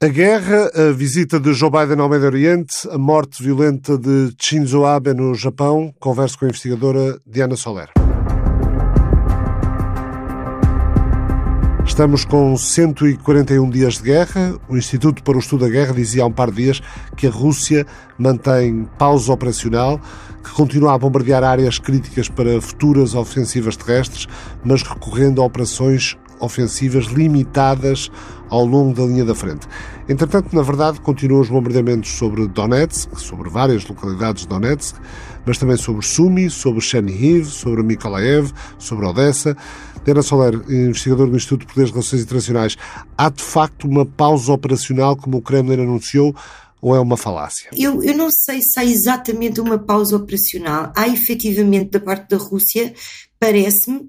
A guerra, a visita de Joe Biden ao Médio Oriente, a morte violenta de Shinzo Abe no Japão. Converso com a investigadora Diana Soler. Estamos com 141 dias de guerra. O Instituto para o Estudo da Guerra dizia há um par de dias que a Rússia mantém pausa operacional, que continua a bombardear áreas críticas para futuras ofensivas terrestres, mas recorrendo a operações ofensivas limitadas ao longo da linha da frente. Entretanto, na verdade, continuam os bombardeamentos sobre Donetsk, sobre várias localidades de Donetsk, mas também sobre Sumi, sobre Chernihiv, sobre Mykolaiv, sobre Odessa. Diana Soler, investigador do Instituto de Poderes e Relações Internacionais, há de facto uma pausa operacional, como o Kremlin anunciou, ou é uma falácia? Eu, eu não sei se há exatamente uma pausa operacional. Há efetivamente, da parte da Rússia, parece-me,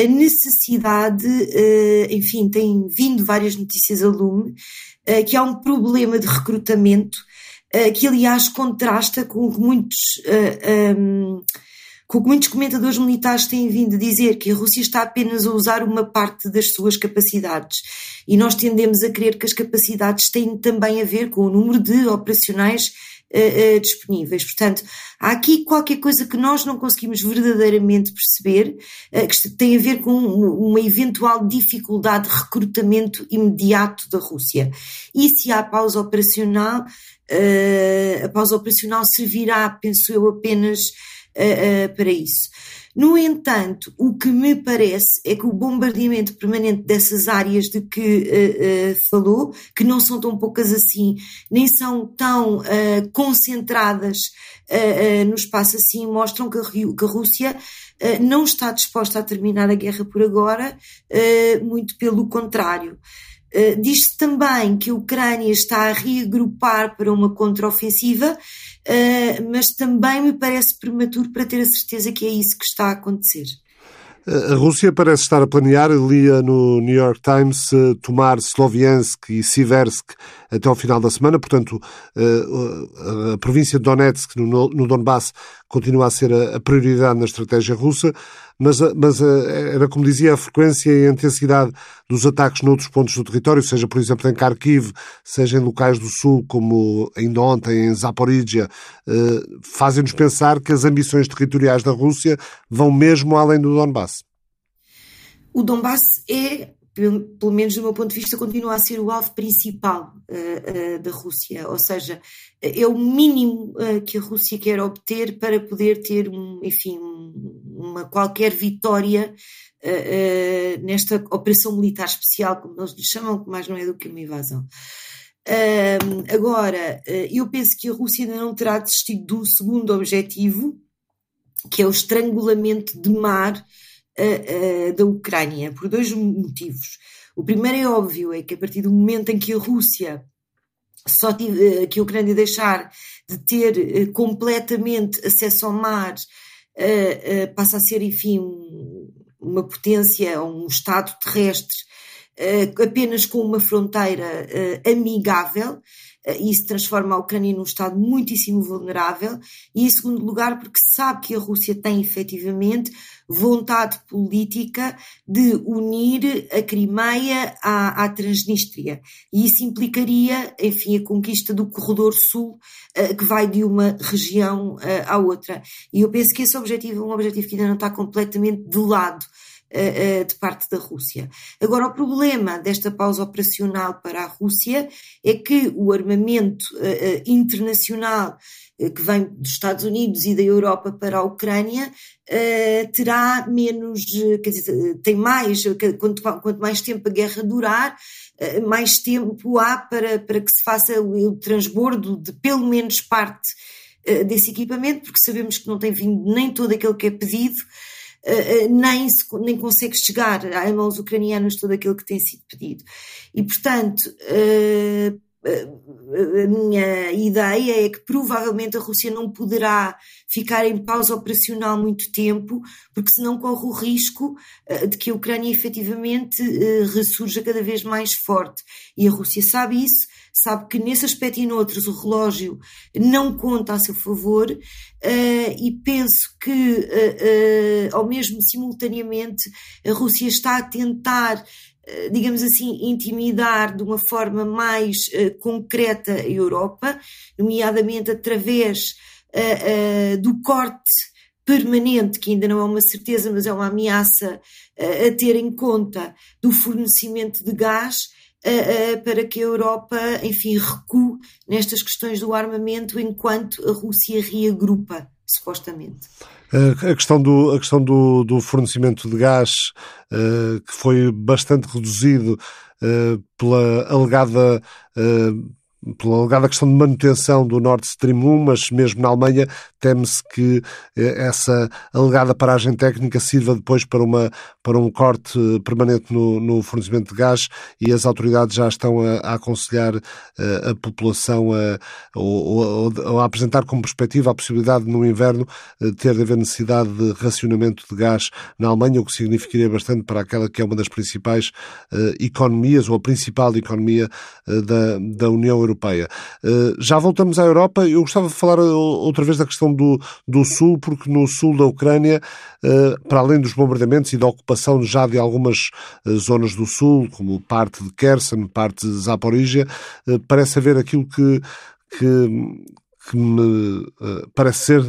a necessidade, eh, enfim, tem vindo várias notícias a lume, eh, que há um problema de recrutamento eh, que, aliás, contrasta com o que muitos. Um, o que muitos comentadores militares têm vindo a dizer, que a Rússia está apenas a usar uma parte das suas capacidades. E nós tendemos a crer que as capacidades têm também a ver com o número de operacionais uh, uh, disponíveis. Portanto, há aqui qualquer coisa que nós não conseguimos verdadeiramente perceber, uh, que tem a ver com uma eventual dificuldade de recrutamento imediato da Rússia. E se há pausa operacional, a pausa operacional servirá, penso eu, apenas para isso. No entanto, o que me parece é que o bombardeamento permanente dessas áreas de que uh, uh, falou, que não são tão poucas assim, nem são tão uh, concentradas no espaço assim, mostram que a, que a Rússia não está disposta a terminar a guerra por agora, muito pelo contrário. Uh, Diz-se também que a Ucrânia está a reagrupar para uma contraofensiva, uh, mas também me parece prematuro para ter a certeza que é isso que está a acontecer. A Rússia parece estar a planear, lia no New York Times, eh, tomar Sloviansk e Siversk até ao final da semana. Portanto, a província de Donetsk, no Donbass, continua a ser a prioridade na estratégia russa mas, mas era como dizia, a frequência e a intensidade dos ataques noutros pontos do território, seja, por exemplo, em Kharkiv, seja em locais do sul, como ainda ontem em Zaporizhia, eh, fazem-nos pensar que as ambições territoriais da Rússia vão mesmo além do Donbass. O Donbass é pelo, pelo, menos do meu ponto de vista, continua a ser o alvo principal uh, uh, da Rússia. Ou seja, é o mínimo uh, que a Rússia quer obter para poder ter, um, enfim, uma qualquer vitória nesta operação militar especial, como eles lhe chamam, que mais não é do que uma invasão. agora, eu penso que a Rússia ainda não terá desistido do segundo objetivo, que é o estrangulamento de mar uh, da Ucrânia, por dois motivos. O primeiro é óbvio, é que a partir do momento em que a Rússia só tive, que a Ucrânia deixar de ter completamente acesso ao mar, passa a ser, enfim, uma potência, um Estado terrestre apenas com uma fronteira amigável, e isso transforma a Ucrânia num Estado muitíssimo vulnerável, e em segundo lugar, porque sabe que a Rússia tem efetivamente vontade política de unir a Crimeia à, à Transnistria. E isso implicaria, enfim, a conquista do corredor sul, uh, que vai de uma região uh, à outra. E eu penso que esse objetivo é um objetivo que ainda não está completamente de lado de parte da Rússia. Agora, o problema desta pausa operacional para a Rússia é que o armamento internacional que vem dos Estados Unidos e da Europa para a Ucrânia terá menos, quer dizer, tem mais, quanto, quanto mais tempo a guerra durar, mais tempo há para, para que se faça o, o transbordo de pelo menos parte desse equipamento, porque sabemos que não tem vindo nem todo aquele que é pedido, nem, se, nem consegue chegar a mãos ucranianas todo aquilo que tem sido pedido. E, portanto, a minha ideia é que provavelmente a Rússia não poderá ficar em pausa operacional muito tempo, porque senão corre o risco eh, de que a Ucrânia efetivamente eh, ressurja cada vez mais forte. E a Rússia sabe isso, sabe que nesse aspecto e noutros o relógio não conta a seu favor, uh, e penso que, uh, uh, ao mesmo simultaneamente, a Rússia está a tentar digamos assim, intimidar de uma forma mais concreta a Europa, nomeadamente através do corte permanente, que ainda não é uma certeza, mas é uma ameaça a ter em conta do fornecimento de gás para que a Europa, enfim, recue nestas questões do armamento enquanto a Rússia reagrupa, supostamente. A questão do, a questão do, do fornecimento de gás, uh, que foi bastante reduzido uh, pela alegada uh, pela alegada questão de manutenção do Nord Stream 1, mas mesmo na Alemanha teme-se que eh, essa alegada paragem técnica sirva depois para, uma, para um corte permanente no, no fornecimento de gás e as autoridades já estão a, a aconselhar a, eh, a população a, ou, a apresentar como perspectiva a possibilidade no inverno eh, ter de haver necessidade de racionamento de gás na Alemanha, o que significaria bastante para aquela que é uma das principais economias ou a principal economia da, da União Europeia Europeia. Eh, já voltamos à Europa. Eu gostava de falar eh, outra vez da questão do, do Sul, porque no sul da Ucrânia, eh, para além dos bombardeamentos e da ocupação já de algumas zonas do Sul, como parte de Kherson, parte de Zaporizhia, parece haver aquilo que, que, que me parece ser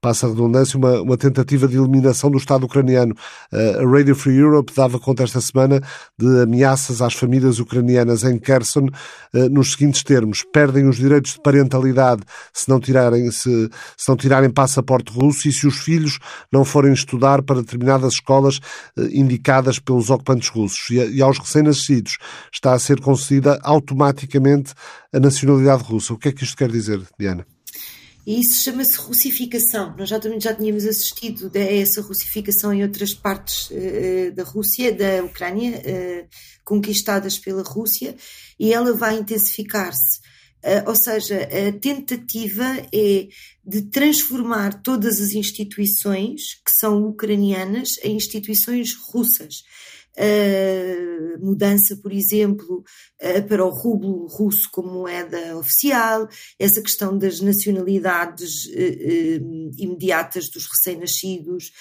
passa a redundância, uma, uma tentativa de eliminação do Estado ucraniano. Uh, a Radio Free Europe dava conta esta semana de ameaças às famílias ucranianas em Kherson uh, nos seguintes termos: perdem os direitos de parentalidade se não tirarem, se, se não tirarem passaporte russo e se os filhos não forem estudar para determinadas escolas uh, indicadas pelos ocupantes russos. E, e aos recém-nascidos está a ser concedida automaticamente a nacionalidade russa. O que é que isto quer dizer, Diana? E isso chama-se russificação. Nós já, já tínhamos assistido a essa russificação em outras partes uh, da Rússia, da Ucrânia, uh, conquistadas pela Rússia, e ela vai intensificar-se. Uh, ou seja, a tentativa é de transformar todas as instituições que são ucranianas em instituições russas mudança, por exemplo, uh, para o rublo russo como moeda oficial, essa questão das nacionalidades uh, imediatas dos recém-nascidos,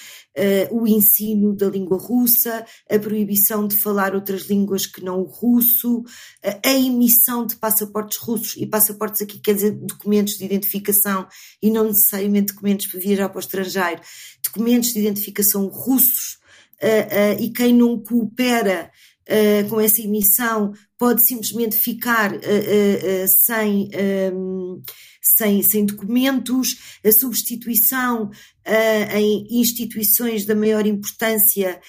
o ensino da língua russa, a proibição de falar outras línguas que não o russo, a emissão de passaportes russos, e passaportes aqui quer dizer documentos de identificação e não necessariamente documentos para viajar para o estrangeiro, documentos de identificação russos uh, uh, e quem não coopera uh, com essa emissão pode simplesmente ficar sem, um, sem, sem documentos, a substituição em instituições da maior importância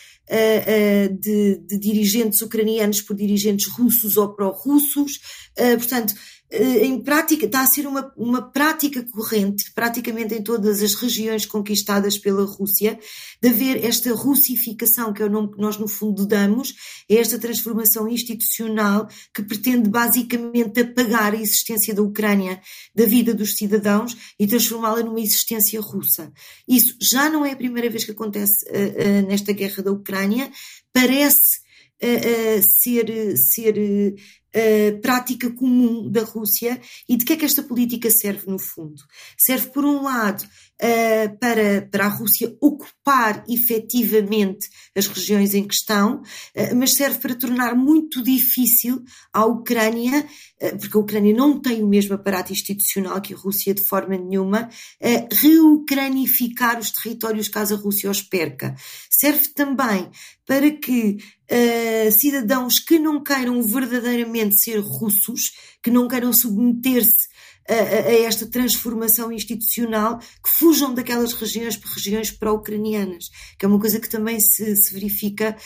de, de, dirigentes ucranianos por dirigentes russos ou pró-russos. portanto, em prática, está a ser uma, uma prática corrente, praticamente em todas as regiões conquistadas pela Rússia, de haver esta russificação, que é o nome que nós no fundo damos, é esta transformação institucional que pretende basicamente apagar a existência da Ucrânia da vida dos cidadãos e transformá-la numa existência russa. Isso já não é a primeira vez que acontece uh, uh, nesta guerra da Ucrânia, parece ser, ser uh, prática comum da Rússia e de que é que esta política serve no fundo? Serve, por um lado, uh, para, para a Rússia ocupar efetivamente as regiões em questão, uh, mas serve para tornar muito difícil à Ucrânia, porque a Ucrânia não tem o mesmo aparato institucional que a Rússia de forma nenhuma, reucranificar os territórios caso a Rússia os perca. Serve também para que uh, cidadãos que não queiram verdadeiramente ser russos, que não queiram submeter-se a, esta transformação institucional, que fujam daquelas regiões para regiões pró-ucranianas, que é uma coisa que também se, se verifica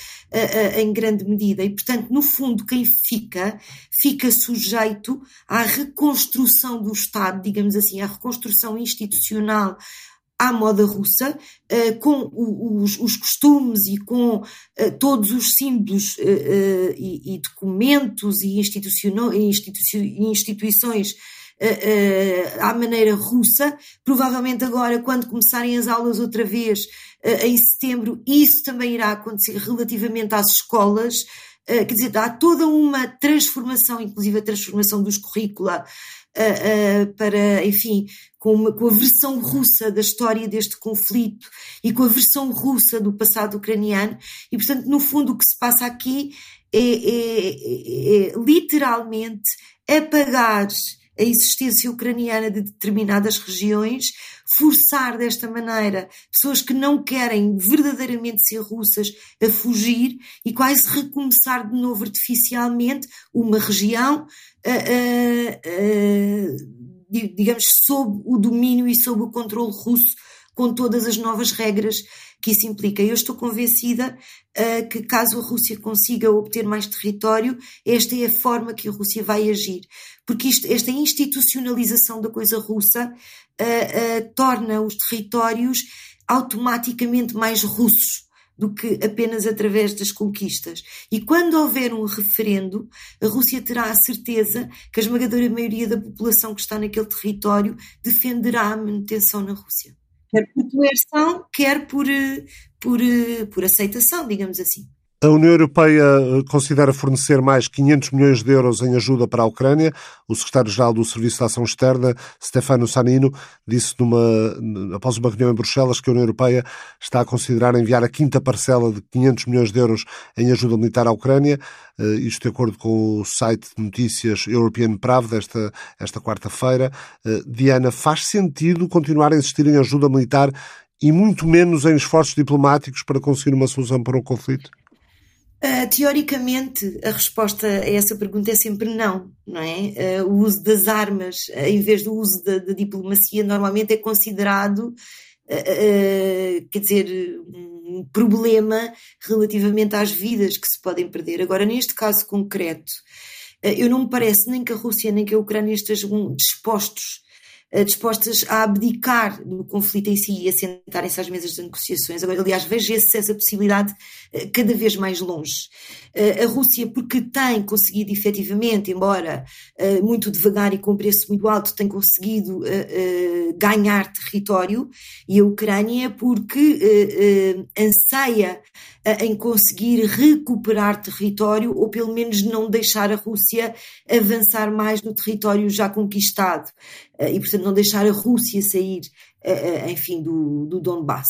em grande medida. E, portanto, no fundo, quem fica, fica sujeito à reconstrução do Estado, digamos assim, à reconstrução institucional à moda russa, uh, com os, os, costumes e com uh, todos os símbolos uh, e, e, documentos e instituições à maneira russa. Provavelmente agora, quando começarem as aulas outra vez, em setembro, isso também irá acontecer relativamente às escolas. quer dizer, há toda uma transformação, inclusive a transformação dos currícula, para, enfim, com, uma, com a versão russa da história deste conflito e com a versão russa do passado ucraniano. E, portanto, no fundo, o que se passa aqui é, é, é, é literalmente apagar a existência ucraniana de determinadas regiões, forçar desta maneira pessoas que não querem verdadeiramente ser russas a fugir e quase recomeçar de novo artificialmente uma região, uh, uh, uh, digamos, sob o domínio e sob o controle russo, com todas as novas regras que isso implica. Eu estou convencida uh, que, caso a Rússia consiga obter mais território, esta é a forma que a Rússia vai agir. Porque isto, esta institucionalização da coisa russa uh, uh, torna os territórios automaticamente mais russos do que apenas através das conquistas. E quando houver um referendo, a Rússia terá a certeza que a esmagadora maioria da população que está naquele território defenderá a manutenção na Rússia quer por coerção, quer por, eh, por, eh, por aceitação, digamos assim. A União Europeia eh, considera fornecer mais 500 milhões de euros em ajuda para a Ucrânia. O secretário-geral do Serviço de Ação Externa, Stefano Sanino, disse numa, após uma reunião em Bruxelas que a União Europeia está a considerar enviar a quinta parcela de 500 milhões de euros em ajuda militar à Ucrânia. Eh, isto de acordo com o site de notícias European Prav desta esta quarta-feira. Eh, Diana, faz sentido continuar a insistir em ajuda militar e muito menos em esforços diplomáticos para conseguir uma solução para o conflito? Uh, teoricamente, a resposta a essa pergunta é sempre não, não é? Uh, o uso das armas, uh, em vez do uso da, da diplomacia, normalmente é considerado, quer dizer, um problema relativamente às vidas que se podem perder. Agora, neste caso concreto, eu não me parece nem que a Rússia nem que a Ucrânia estejam dispostos dispostas a abdicar do conflito em si e a sentarem-se às mesas de negociações. Agora, aliás, vejo essa possibilidade eh, cada vez mais longe. Eh, a Rússia, porque tem conseguido efetivamente, embora muito devagar e com preço muito alto, tem conseguido ganhar território, e a Ucrânia, porque anseia em conseguir recuperar território ou pelo menos não deixar a Rússia avançar mais no território já conquistado e, portanto, não deixar a Rússia sair, enfim, do, do Donbass.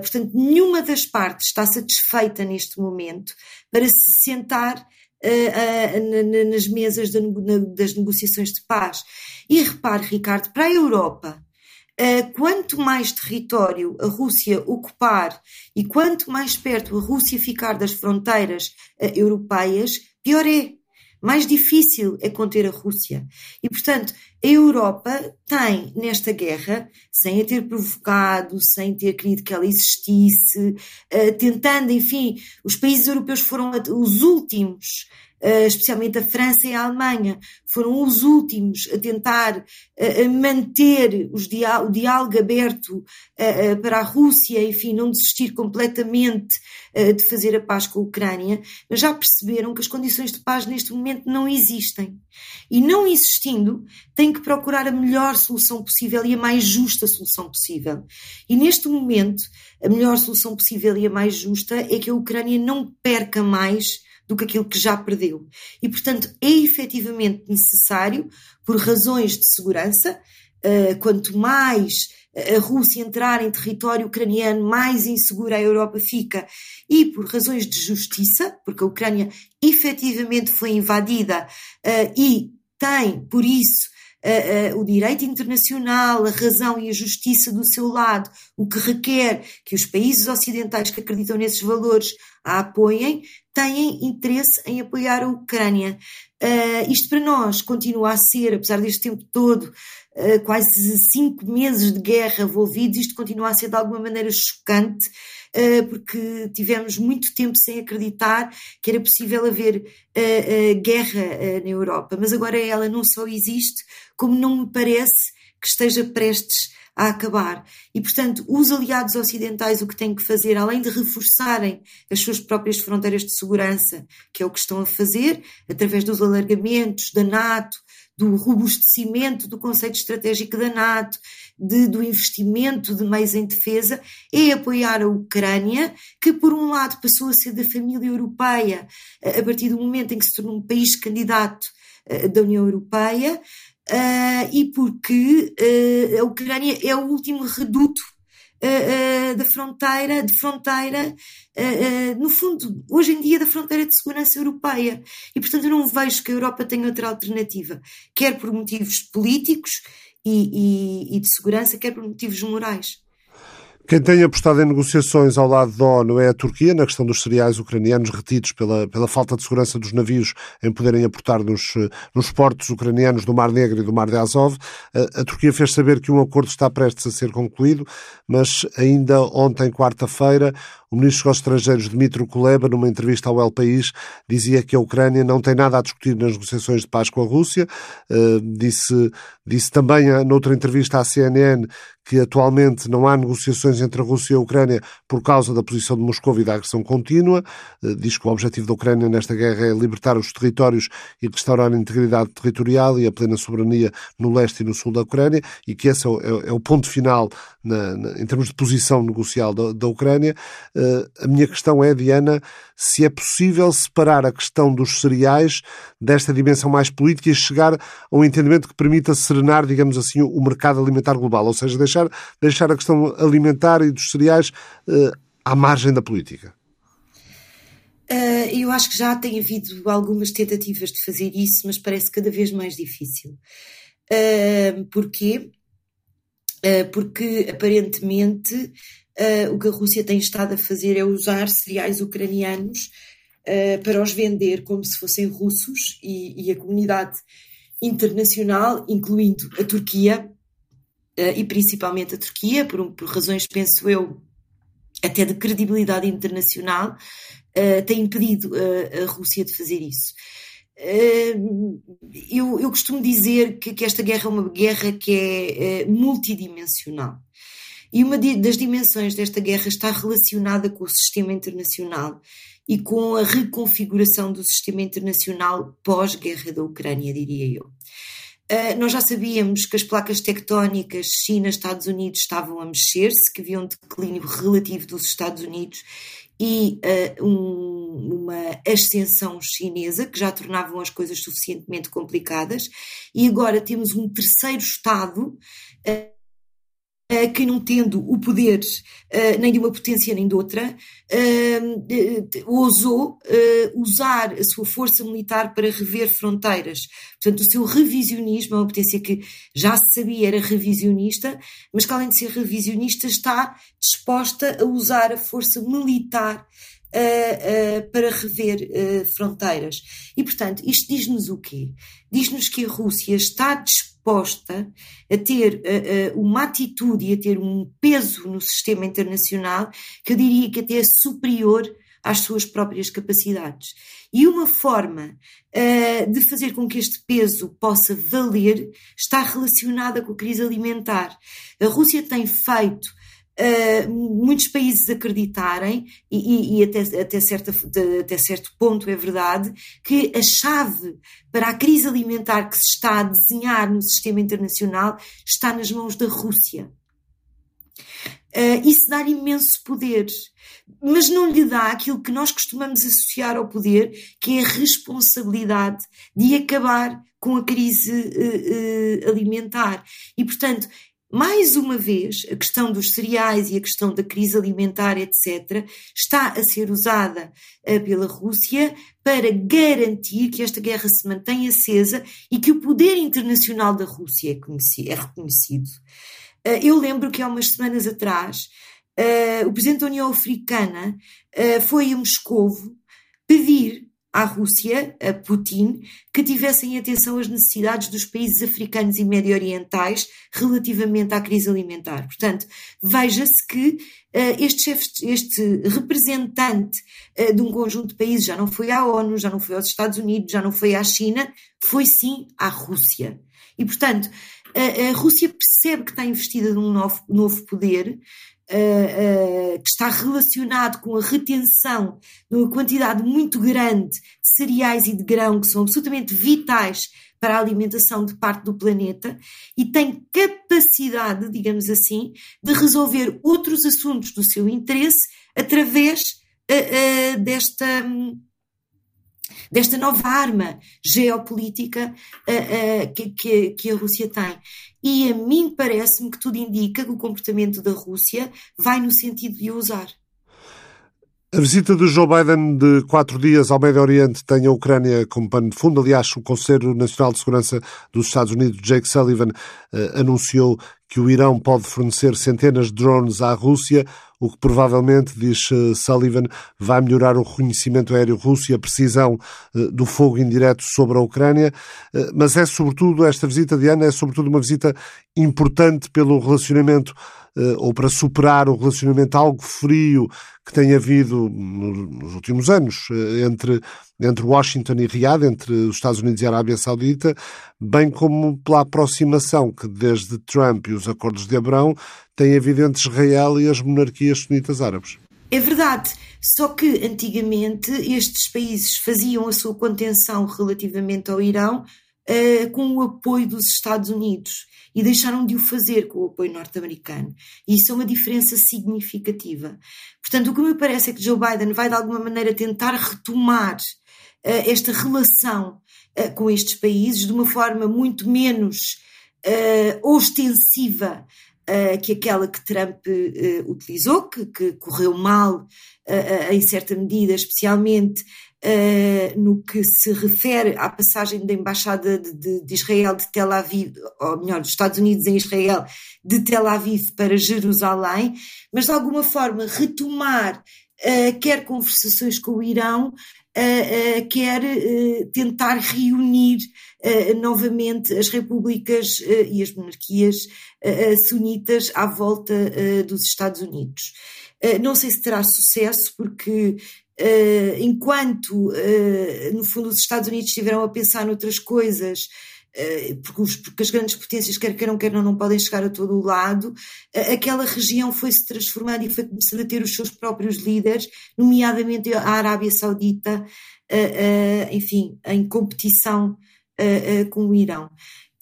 Portanto, nenhuma das partes está satisfeita neste momento para se sentar nas mesas das negociações de paz. E repare, Ricardo, para a Europa, quanto mais território a Rússia ocupar e quanto mais perto a Rússia ficar das fronteiras europeias, pior é mais difícil é conter a Rússia. E, portanto, a Europa tem, nesta guerra, sem a ter provocado, sem ter querido que ela existisse, uh, tentando, enfim, os países europeus foram os últimos eh, especialmente a França e a Alemanha, foram os últimos a tentar eh, manter o diálogo aberto eh, para a Rússia, enfim, não desistir completamente de fazer a paz com a Ucrânia, mas já perceberam que as condições de paz neste momento não existem. E não existindo, têm que procurar a melhor solução possível e a mais justa solução possível. E neste momento, a melhor solução possível e a mais justa é que a Ucrânia não perca mais do que aquilo que já perdeu. E, portanto, é efetivamente necessário, por razões de segurança, uh, quanto mais a Rússia entrar em território ucraniano, mais insegura a Europa fica, e por razões de justiça, porque a Ucrânia efetivamente foi invadida uh, e tem, por isso, o direito internacional, a razão e a justiça do seu lado, o que requer que os países ocidentais que acreditam nesses valores a apoiem, têm interesse em apoiar a Ucrânia. Uh, isto para nós continua a ser, apesar deste tempo todo, uh, quase cinco meses de guerra envolvidos, isto continua a ser de alguma maneira chocante, porque tivemos muito tempo sem acreditar que era possível haver guerra na Europa. Mas agora ela não só existe, como não me parece que esteja prestes a acabar. E, portanto, os aliados ocidentais o que têm que fazer, além de reforçarem as suas próprias fronteiras de segurança, que é o que estão a fazer, através dos alargamentos da NATO, do robustecimento do conceito estratégico da NATO, de, do investimento de meios em defesa, é apoiar a Ucrânia, que por um lado passou a ser da família europeia a partir do momento em que se tornou um país candidato eh, da União Europeia, uh, e porque uh, a Ucrânia é o último reduto uh, da fronteira, de fronteira, no fundo, hoje em dia, da fronteira de segurança europeia. E, portanto, eu não vejo que a Europa tenha outra alternativa, quer por motivos políticos e, e, e de segurança, quer por motivos morais. Quem tem apostado em negociações ao lado da ONU é a Turquia, na questão dos cereais ucranianos retidos pela, pela falta de segurança dos navios em poderem aportar nos, nos portos ucranianos do Mar Negro e do Mar de Azov. A, a Turquia fez saber que um acordo está prestes a ser concluído, mas ainda ontem, quarta-feira, o ministro dos Estrangeiros, Dmitry Kuleba, numa entrevista ao El País, dizia que a Ucrânia não tem nada a discutir nas negociações de paz com a Rússia. Uh, disse, disse também, eh, noutra entrevista à CNN, que atualmente não há negociações entre a Rússia e a Ucrânia por causa da posição de Moscou e da agressão contínua. Uh, diz que o objetivo da Ucrânia nesta guerra é libertar os territórios e restaurar a integridade territorial e a plena soberania no leste e no sul da Ucrânia e que esse é o, é, é o ponto final na, na, em termos de posição negocial da, da Ucrânia. Uh, a minha questão é, Diana, se é possível separar a questão dos cereais desta dimensão mais política e chegar a um entendimento que permita serenar, digamos assim, o mercado alimentar global, ou seja, deixar, deixar a questão alimentar e dos cereais uh, à margem da política. Uh, eu acho que já tem havido algumas tentativas de fazer isso, mas parece cada vez mais difícil. Uh, porquê? Uh, porque aparentemente uh, o que a Rússia tem estado a fazer é usar cereais ucranianos uh, para os vender como se fossem russos e, e a comunidade internacional, incluindo a Turquia, uh, e principalmente a Turquia, por, por, razões, penso eu, até de credibilidade internacional, tem impedido a Rússia de fazer isso. Eu, eu, costumo dizer que, que, esta guerra é uma guerra que é multidimensional. E uma das dimensões desta guerra está relacionada com o sistema internacional e com a reconfiguração do sistema internacional pós-guerra da Ucrânia, diria eu. Uh, nós já sabíamos que as placas tectónicas China, Estados Unidos estavam a mexer-se, que havia um declínio relativo dos Estados Unidos e uh, um, uma ascensão chinesa, que já tornavam as coisas suficientemente complicadas, e agora temos um terceiro Estado. Uh, que não tendo o poder uh, nem de uma potência nem de outra, uh, ousou usar a sua força militar para rever fronteiras. Portanto, o seu revisionismo é uma potência que já se sabia era revisionista, mas que além de ser revisionista está disposta a usar a força militar Uh, uh, para rever uh, fronteiras. E, portanto, isto diz-nos o quê? Diz-nos que a Rússia está disposta a ter uma atitude e a ter um peso no sistema internacional que eu diria que até é superior às suas próprias capacidades. E uma forma de fazer com que este peso possa valer está relacionada com a crise alimentar. A Rússia tem feito uh, muitos países acreditarem, e, e, e até, até, certa, até certo ponto é verdade, que a chave para a crise alimentar que se está a desenhar no sistema internacional está nas mãos da Rússia. Uh, isso dá imenso poder, mas não lhe dá aquilo que nós costumamos associar ao poder, que é a responsabilidade de acabar com a crise uh, uh, alimentar. E, portanto, mais uma vez, a questão dos cereais e a questão da crise alimentar, etc., está a ser usada uh, pela Rússia para garantir que esta guerra se mantenha acesa e que o poder internacional da Rússia é, é reconhecido. Uh, eu lembro que há umas semanas atrás, uh, o presidente da União Africana foi a Moscovo pedir à Rússia, a Putin, que tivessem atenção às necessidades dos países africanos e medio-orientais relativamente à crise alimentar. Portanto, veja-se que uh, este, chefe, este representante uh, de um conjunto de países já não foi à ONU, já não foi aos Estados Unidos, já não foi à China, foi sim à Rússia. E, portanto, a, a Rússia percebe que está investida num novo, novo poder, uh, uh, que está relacionado com a retenção de uma quantidade muito grande de cereais e de grão que são absolutamente vitais para a alimentação de parte do planeta e tem capacidade, digamos assim, de resolver outros assuntos do seu interesse através uh, desta, desta nova arma geopolítica uh, uh, que, que, a Rússia tem. E a mim parece-me que tudo indica que o comportamento da Rússia vai no sentido de usar. A visita de Joe Biden de quatro dias ao Médio Oriente tem a Ucrânia como pano de fundo. Aliás, o Conselho Nacional de Segurança dos Estados Unidos, Jake Sullivan, eh, anunciou que o Irão pode fornecer centenas de drones à Rússia, o que provavelmente, diz eh, Sullivan, vai melhorar o reconhecimento aéreo russo e a precisão eh, do fogo indireto sobre a Ucrânia. Eh, mas é sobretudo, esta visita de Ana é sobretudo uma visita importante pelo relacionamento ou para superar o relacionamento algo frio que tem havido nos últimos anos eh, entre, entre Washington e Riad, entre os Estados Unidos e a Arábia Saudita, bem como pela aproximação que desde Trump e os acordos de Abrão tem havido entre Israel e as monarquias sunitas árabes. É verdade, só que antigamente estes países faziam a sua contenção relativamente ao Irão uh, com o apoio dos Estados Unidos e deixaram de o fazer com o apoio norte-americano. E isso é uma diferença significativa. Portanto, o que me parece é que Joe Biden vai de alguma maneira tentar retomar uh, esta relação uh, com estes países de uma forma muito menos uh, ostensiva que aquela que Trump utilizou, que, que, correu mal em certa medida, especialmente Uh, no que se refere à passagem da Embaixada de, de, de, Israel de Tel Aviv, ou melhor, dos Estados Unidos em Israel, de Tel Aviv para Jerusalém, mas de alguma forma retomar uh, quer conversações com o Irão, uh, quer tentar reunir novamente as repúblicas e as monarquias sunitas à volta dos Estados Unidos. não sei se terá sucesso, porque Uh, enquanto, uh, no fundo, os Estados Unidos estiveram a pensar noutras coisas, uh, porque, os, porque, as grandes potências, quer queiram, quer não, não podem chegar a todo o lado, aquela região foi se transformando e foi começando a ter os seus próprios líderes, nomeadamente a Arábia Saudita, enfim, em competição com o Irão.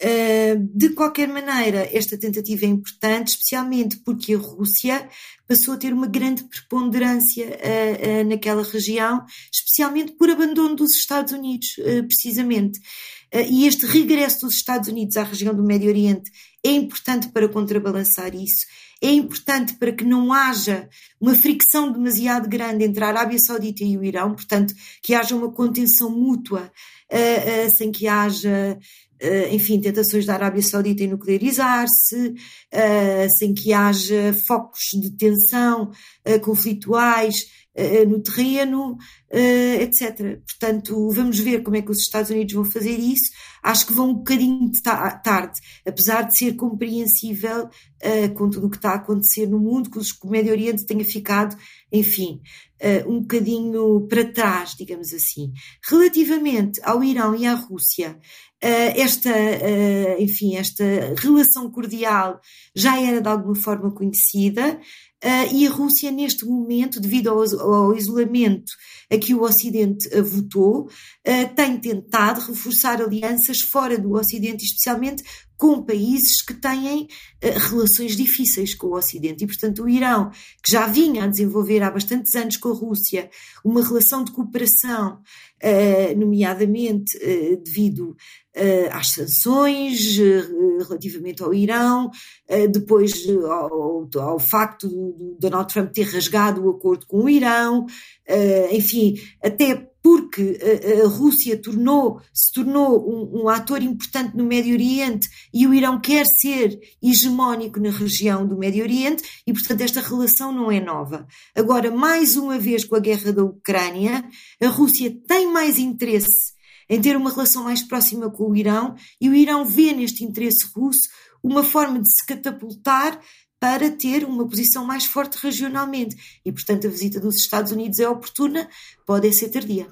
Uh, de qualquer maneira, esta tentativa é importante, especialmente porque a Rússia passou a ter uma grande preponderância uh, uh, naquela região, especialmente por abandono dos Estados Unidos, precisamente. e este regresso dos Estados Unidos à região do Médio Oriente é importante para contrabalançar isso. É importante para que não haja uma fricção demasiado grande entre a Arábia Saudita e o Irão, portanto, que haja uma contenção mútua, sem que haja enfim, tentações da Arábia Saudita em nuclearizar-se, uh, sem que haja focos de tensão uh, conflituais no terreno, etc. Portanto, vamos ver como é que os Estados Unidos vão fazer isso. Acho que vão um bocadinho tarde, apesar de ser compreensível com tudo o que está a acontecer no mundo, que o Médio Oriente tenha ficado, enfim, um bocadinho para trás, digamos assim. Relativamente ao Irão e à Rússia, eh, esta, eh, enfim, esta relação cordial já era de alguma forma conhecida eh, e a Rússia, neste momento, devido ao, ao isolamento a que o Ocidente votou, tem tentado reforçar alianças fora do Ocidente, especialmente com países que têm relações difíceis com o Ocidente. E, portanto, o Irão, que já vinha a desenvolver há bastantes anos com a Rússia uma relação de cooperação, nomeadamente devido uh, às sanções uh, relativamente ao Irão, uh, depois ao, ao, facto do Donald Trump ter rasgado o acordo com o Irão, enfim, até porque a, Rússia tornou, se tornou um, um, ator importante no Médio Oriente e o Irão quer ser hegemónico na região do Médio Oriente e, portanto, esta relação não é nova. Agora, mais uma vez com a guerra da Ucrânia, a Rússia tem mais interesse em ter uma relação mais próxima com o Irão, e o Irão vê neste interesse russo uma forma de se catapultar para ter uma posição mais forte regionalmente. E, portanto, a visita dos Estados Unidos é oportuna, pode ser tardia.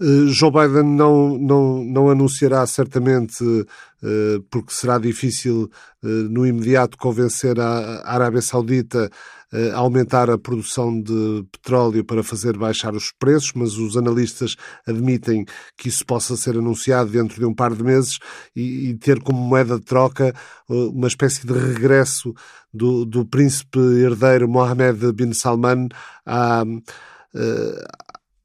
Uh, Joe Biden não, não, não anunciará certamente, uh, porque será difícil uh, no imediato convencer a, a Arábia Saudita a aumentar a produção de petróleo para fazer baixar os preços, mas os analistas admitem que isso possa ser anunciado dentro de um par de meses e, ter como moeda de troca uma espécie de regresso do, do príncipe herdeiro Mohammed bin Salman à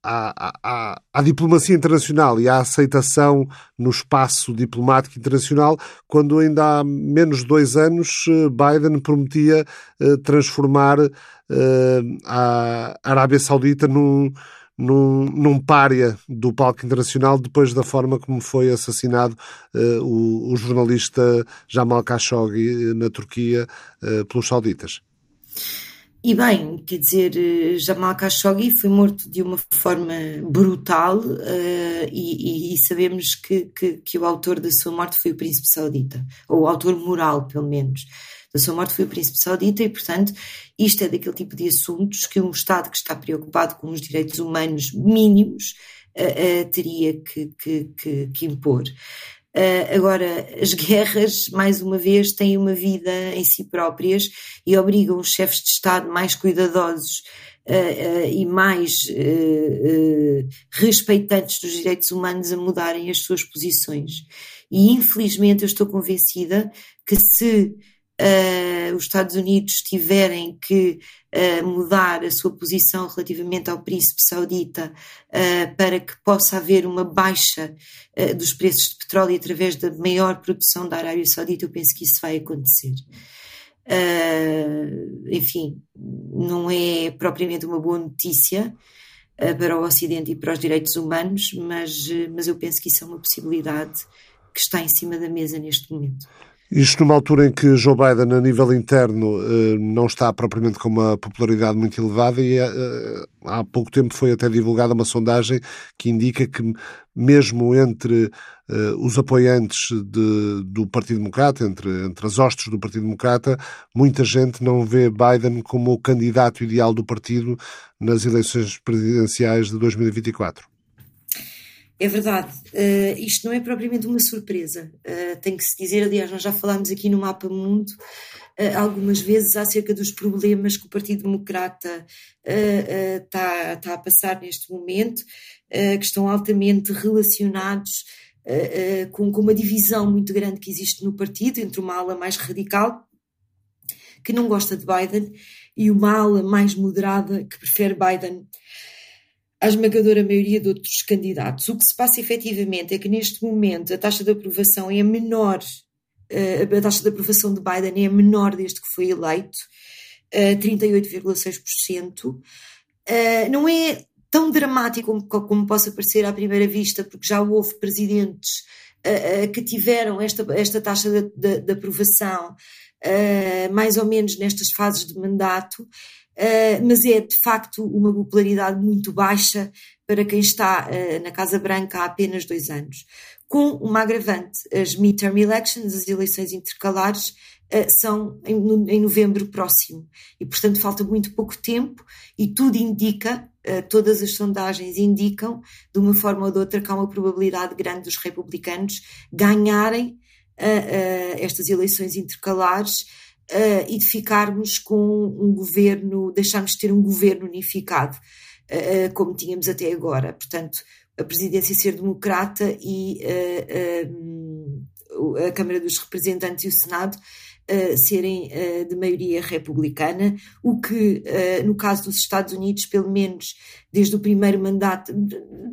à, à, à, diplomacia internacional e à aceitação no espaço diplomático internacional, quando ainda há menos de dois anos Biden prometia transformar a Arábia Saudita num num, num do palco internacional depois da forma como foi assassinado o, o, jornalista Jamal Khashoggi eh, na Turquia pelos sauditas. E bem, quer dizer, Jamal Khashoggi foi morto de uma forma brutal uh, e, e, sabemos que, que, que, o autor da sua morte foi o príncipe saudita, ou o autor moral, pelo menos da sua morte foi o príncipe saudita e, portanto, isto é daquele tipo de assuntos que um Estado que está preocupado com os direitos humanos mínimos uh, uh, teria que, que impor. Uh, agora, as guerras, mais uma vez, têm uma vida em si próprias e obrigam os chefes de Estado mais cuidadosos uh, uh, e mais respeitantes dos direitos humanos a mudarem as suas posições. E, infelizmente, eu estou convencida que se uh, os Estados Unidos tiverem que uh, mudar a sua posição relativamente ao príncipe saudita uh, para que possa haver uma baixa dos preços de petróleo através da maior produção da Arábia Saudita, eu penso que isso vai acontecer. enfim, não é propriamente uma boa notícia para o Ocidente e para os direitos humanos, mas, mas eu penso que isso é uma possibilidade que está em cima da mesa neste momento. Isto numa altura em que Joe Biden, a nível interno, eh, não está propriamente com uma popularidade muito elevada e eh, há pouco tempo foi até divulgada uma sondagem que indica que mesmo entre eh, os apoiantes de, do Partido Democrata, entre, entre as hostes do Partido Democrata, muita gente não vê Biden como o candidato ideal do partido nas eleições presidenciais de 2024. É verdade, uh, isto não é propriamente uma surpresa, uh, tem que se dizer, aliás, nós já falámos aqui no Mapa Mundo uh, algumas vezes acerca dos problemas que o Partido Democrata está tá a passar neste momento, que estão altamente relacionados com, com uma divisão muito grande que existe no partido entre uma ala mais radical, que não gosta de Biden, e uma ala mais moderada que prefere Biden à esmagadora maioria de outros candidatos. O que se passa efetivamente é que neste momento a taxa de aprovação é menor, eh, a taxa de aprovação de Biden é menor desde que foi eleito, 38,6%. Eh, não é tão dramático como, possa parecer à primeira vista, porque já houve presidentes eh, que tiveram esta, esta taxa de, de, de aprovação mais ou menos nestas fases de mandato. Uh, mas é de facto uma popularidade muito baixa para quem está uh, na Casa Branca há apenas dois anos. Com uma agravante, as midterm elections, as eleições intercalares, uh, são em, no, em, novembro próximo e, portanto, falta muito pouco tempo e tudo indica, todas as sondagens indicam, de uma forma ou de outra, que há uma probabilidade grande dos republicanos ganharem estas eleições intercalares uh, e de ficarmos com um governo, deixarmos de ter um governo unificado, uh, como tínhamos até agora. Portanto, a presidência ser democrata e uh, a Câmara dos Representantes e o Senado Uh, serem uh, de maioria republicana, o que, uh, no caso dos Estados Unidos, pelo menos desde o primeiro mandato,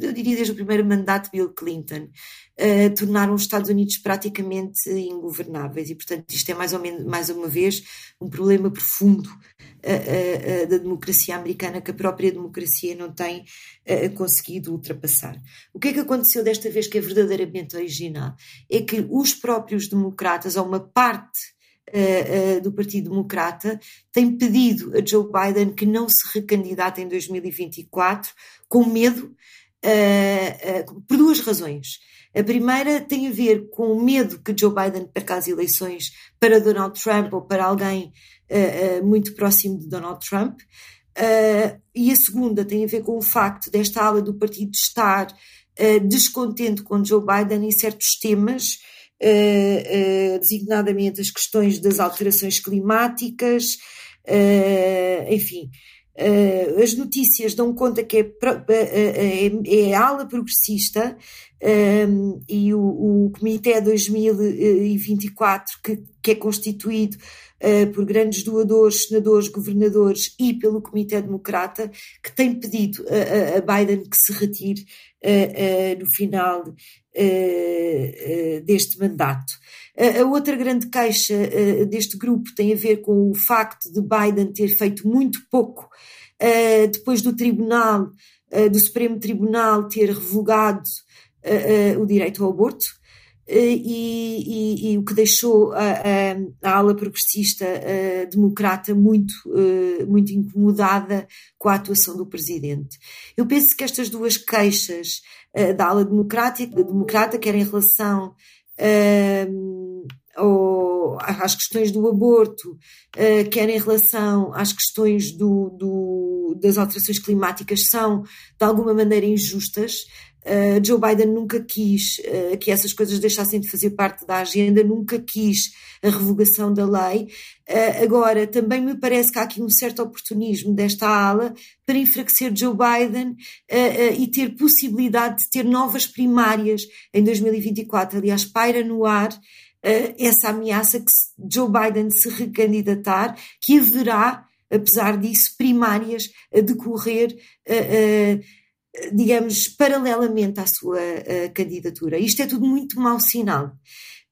eu diria desde o primeiro mandato de Bill Clinton, uh, tornaram os Estados Unidos praticamente ingovernáveis e, portanto, isto é mais ou menos, mais uma vez, um problema profundo uh, uh, da democracia americana que a própria democracia não tem conseguido ultrapassar. O que é que aconteceu desta vez que é verdadeiramente original? É que os próprios democratas, ou uma parte Uh, uh, do Partido Democrata tem pedido a Joe Biden que não se recandidate em 2024 com medo uh, por duas razões. A primeira tem a ver com o medo que Joe Biden perca as eleições para Donald Trump ou para alguém uh, uh, muito próximo de Donald Trump. Uh, e a segunda tem a ver com o facto desta ala do partido estar descontente com Joe Biden em certos temas, designadamente as questões das alterações climáticas, enfim. Uh, as notícias dão conta que é, é, é, ala progressista um, e o, o Comitê 2024, que, que é constituído uh, por grandes doadores, senadores, governadores e pelo Comitê Democrata, que tem pedido a, a Biden que se retire uh, uh, no final deste mandato. A outra grande queixa deste grupo tem a ver com o facto de Biden ter feito muito pouco depois do Tribunal, do Supremo Tribunal ter revogado o direito ao aborto. E, e, e, o que deixou a, a, a ala progressista a, democrata muito, muito incomodada com a atuação do presidente. Eu penso que estas duas queixas da ala democrática, democrata, quer em relação ou às questões do aborto, quer em relação às questões do, do, das alterações climáticas, são de alguma maneira injustas. Uh, Joe Biden nunca quis uh, que essas coisas deixassem de fazer parte da agenda, nunca quis a revogação da lei. Uh, agora, também me parece que há aqui um certo oportunismo desta ala para enfraquecer Joe Biden e ter possibilidade de ter novas primárias em 2024. Aliás, paira no ar essa ameaça que Joe Biden se recandidatar, que haverá, apesar disso, primárias a decorrer digamos, paralelamente à sua uh, candidatura. Isto é tudo muito mau sinal,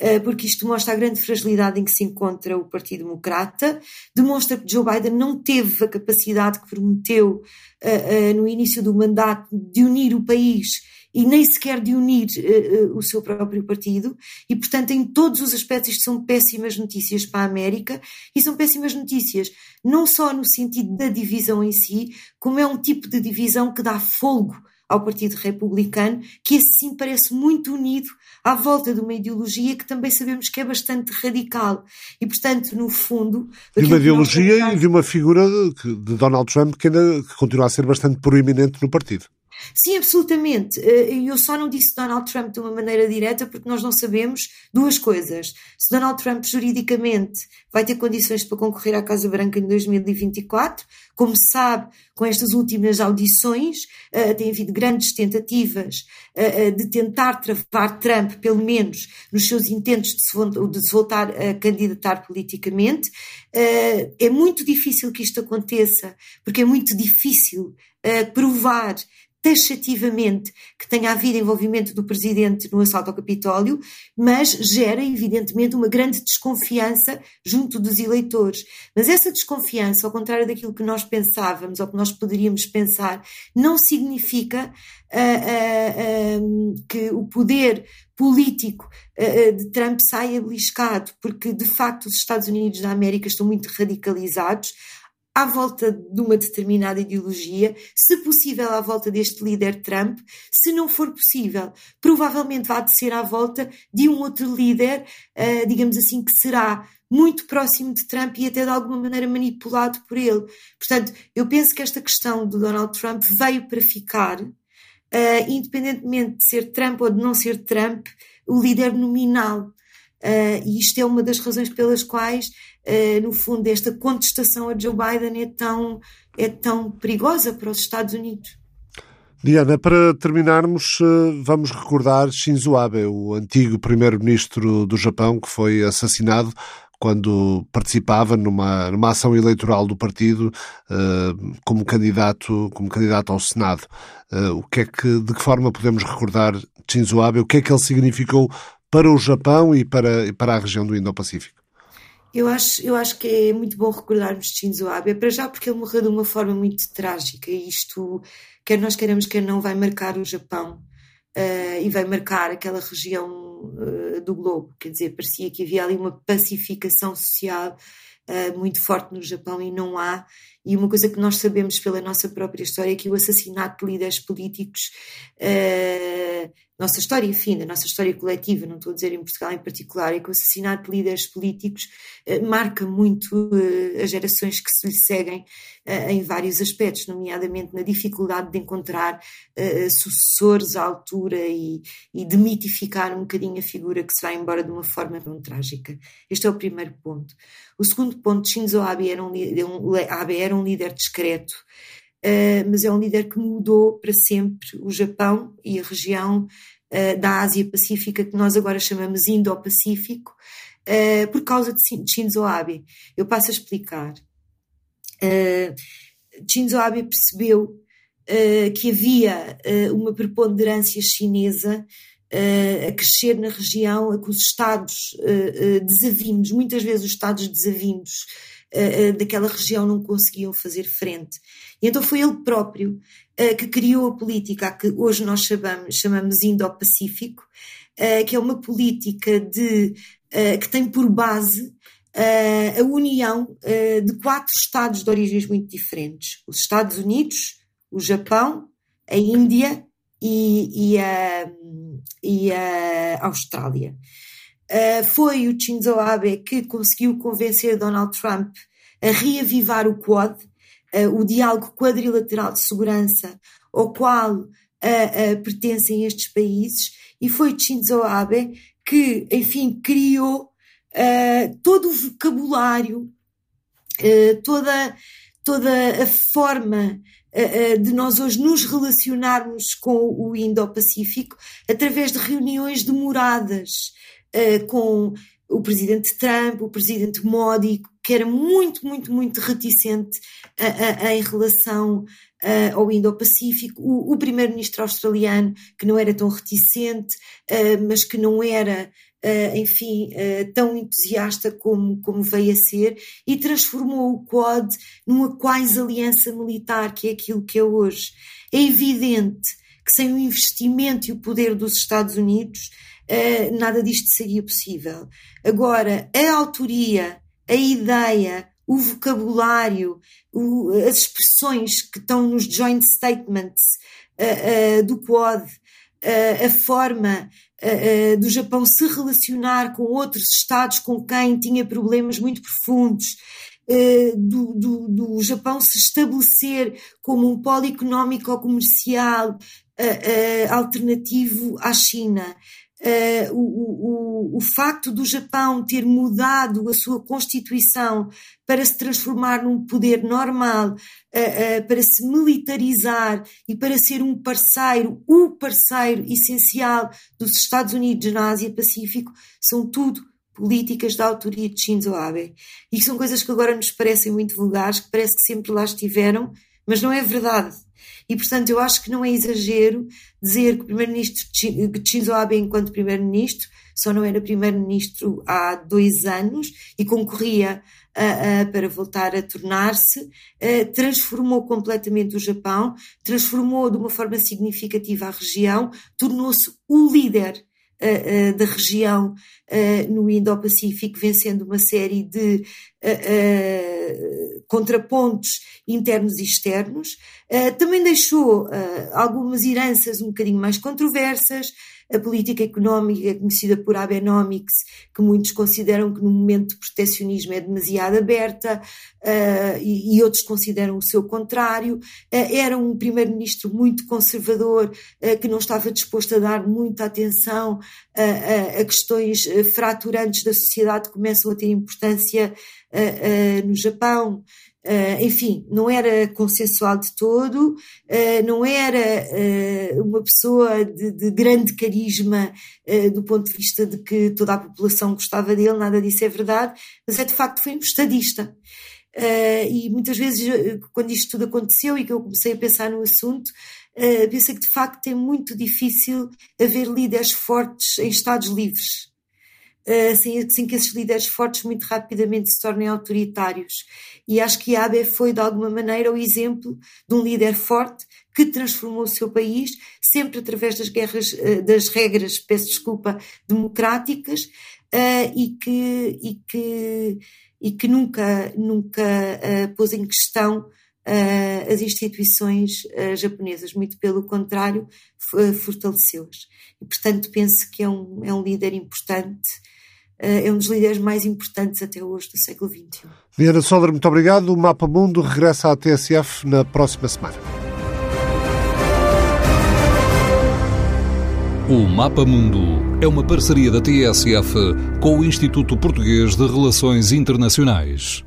uh, porque isto mostra a grande fragilidade em que se encontra o Partido Democrata, demonstra que Joe Biden não teve a capacidade que prometeu uh, no início do mandato de unir o país e nem sequer de unir uh, uh, o seu próprio partido, e portanto, em todos os aspectos, isto são péssimas notícias para a América, e são péssimas notícias não só no sentido da divisão em si, como é um tipo de divisão que dá fogo ao Partido Republicano, que assim parece muito unido à volta de uma ideologia que também sabemos que é bastante radical. E, portanto, no fundo. De uma ideologia e de uma figura de Donald Trump que ainda continua a ser bastante proeminente no partido. Sim, absolutamente. Eh, eu só não disse Donald Trump de uma maneira direta porque nós não sabemos duas coisas. Se Donald Trump juridicamente vai ter condições para concorrer à Casa Branca em 2024, como se sabe, com estas últimas audições, uh, tem havido grandes tentativas uh, de tentar travar Trump, pelo menos nos seus intentos de se, de se voltar a candidatar politicamente. É muito difícil que isto aconteça, porque é muito difícil provar taxativamente que tenha havido envolvimento do presidente no assalto ao Capitólio, mas gera, evidentemente, uma grande desconfiança junto dos eleitores. Mas essa desconfiança, ao contrário daquilo que nós pensávamos ou que nós poderíamos pensar, não significa uh, uh, uh, que o poder político de Trump saia beliscado, porque de facto os Estados Unidos da América estão muito radicalizados à volta de uma determinada ideologia, se possível à volta deste líder Trump, se não for possível, provavelmente vai ser à volta de um outro líder, uh, digamos assim, que será muito próximo de Trump e até de alguma maneira manipulado por ele. Portanto, eu penso que esta questão do Donald Trump veio para ficar, uh, independentemente de ser Trump ou de não ser Trump, o líder nominal. Uh, e isto é uma das razões pelas quais uh, no fundo, esta contestação a Joe Biden é tão, é tão perigosa para os Estados Unidos. Diana, para terminarmos, eh, vamos recordar Shinzo Abe, o antigo primeiro-ministro do Japão, que foi assassinado quando participava numa, numa ação eleitoral do partido uh, como candidato como candidato ao Senado. Uh, o que é que de que forma podemos recordar Shinzo Abe? O que é que ele significou para o Japão e para, para a região do Indo-Pacífico? Eu acho, eu acho que é muito bom recordarmos Shinzo Abe, para já porque ele morreu de uma forma muito trágica e isto, quer nós queremos, quer não, vai marcar o Japão uh, e vai marcar aquela região uh, do globo. Quer dizer, parecia que havia ali uma pacificação social uh, muito forte no Japão e não há. E uma coisa que nós sabemos pela nossa própria história é que o assassinato de líderes políticos nossa história, enfim, da nossa história coletiva, não estou a dizer em Portugal em particular, é que o assassinato de líderes políticos eh, marca muito eh, as gerações que se lhe seguem em vários aspectos, nomeadamente na dificuldade de encontrar sucessores à altura e, e demitificar um bocadinho a figura que se vai embora de uma forma tão trágica. Este é o primeiro ponto. O segundo ponto, Shinzo Abe era um, um, Abe era um líder discreto, Uh, mas é um líder que mudou para sempre o Japão e a região uh, da Ásia Pacífica, que nós agora chamamos Indo-Pacífico, uh, por causa de Shinzo Abe. Eu passo a explicar. Shinzo Abe percebeu que havia uma preponderância chinesa a crescer na região, a que os Estados desavindos, muitas vezes os Estados desavindos, uh, daquela região não conseguiam fazer frente. E então foi ele próprio uh, que criou a política que hoje nós chamamos, chamamos Indo-Pacífico, que é uma política de, que tem por base a união de quatro Estados de origens muito diferentes: os Estados Unidos, o Japão, a Índia e, e, a, e a Austrália. Uh, foi o Shinzo Abe que conseguiu convencer Donald Trump a reavivar o Quad, uh, o diálogo quadrilateral de segurança ao qual uh, pertencem estes países, e foi Shinzo Abe que, enfim, criou todo o vocabulário, toda, toda a forma de nós hoje nos relacionarmos com o Indo-Pacífico através de reuniões demoradas, uh, com o presidente Trump, o presidente Modi, que era muito, muito, muito reticente uh, uh, em relação ao Indo-Pacífico, o, o primeiro-ministro australiano, que não era tão reticente, mas que não era enfim, tão entusiasta como, como veio a ser, e transformou o Quad numa quase aliança militar, que é aquilo que é hoje. É evidente que sem o investimento e o poder dos Estados Unidos, uh, nada disto seria possível. Agora, a autoria, a ideia, o vocabulário, o, as expressões que estão nos joint statements uh, uh, do Quad, a forma do Japão se relacionar com outros Estados com quem tinha problemas muito profundos, do, do, do, Japão se estabelecer como um polo económico ou comercial alternativo à China, Uh, o, o, o, facto do Japão ter mudado a sua constituição para se transformar num poder normal, uh, uh, para se militarizar e para ser um parceiro, o parceiro essencial dos Estados Unidos na Ásia-Pacífico, são tudo políticas da autoria de Shinzo Abe. E são coisas que agora nos parecem muito vulgares, que parece que sempre lá estiveram, mas não é verdade. E, portanto, eu acho que não é exagero dizer que o primeiro-ministro Shinzo Abe, enquanto primeiro-ministro, só não era primeiro-ministro há dois anos e concorria uh, uh, para voltar a tornar-se, uh, transformou completamente o Japão, transformou de uma forma significativa a região, tornou-se o líder uh, da região no Indo-Pacífico, vencendo uma série de contrapontos internos e externos. também deixou algumas heranças um bocadinho mais controversas, a política económica conhecida por Abenomics, que muitos consideram que no momento de proteccionismo é demasiado aberta uh, e, e, outros consideram o seu contrário. Uh, era um primeiro-ministro muito conservador uh, que não estava disposto a dar muita atenção a questões fraturantes da sociedade que começam a ter importância no Japão. Uh, enfim, não era consensual de todo, uh, não era uh, uma pessoa de, de grande carisma do ponto de vista de que toda a população gostava dele, nada disso é verdade, mas é de facto foi um estadista. e muitas vezes, quando isto tudo aconteceu e que eu comecei a pensar no assunto, pensei que de facto é muito difícil haver líderes fortes em Estados livres. Sem, sem que esses líderes fortes muito rapidamente se tornem autoritários. E acho que Abe foi, de alguma maneira, o exemplo de um líder forte que transformou o seu país, sempre através das guerras, eh, das regras, peço desculpa, democráticas, uh, e, que, e, que, e que nunca, nunca pôs em questão uh, as instituições japonesas, muito pelo contrário, fortaleceu-as. E, portanto, penso que é um, é um líder importante eh, é um dos líderes mais importantes até hoje do século XXI. Diana Soller, muito obrigado. O Mapa Mundo regressa à TSF na próxima semana. O Mapa Mundo é uma parceria da TSF com o Instituto Português de Relações Internacionais.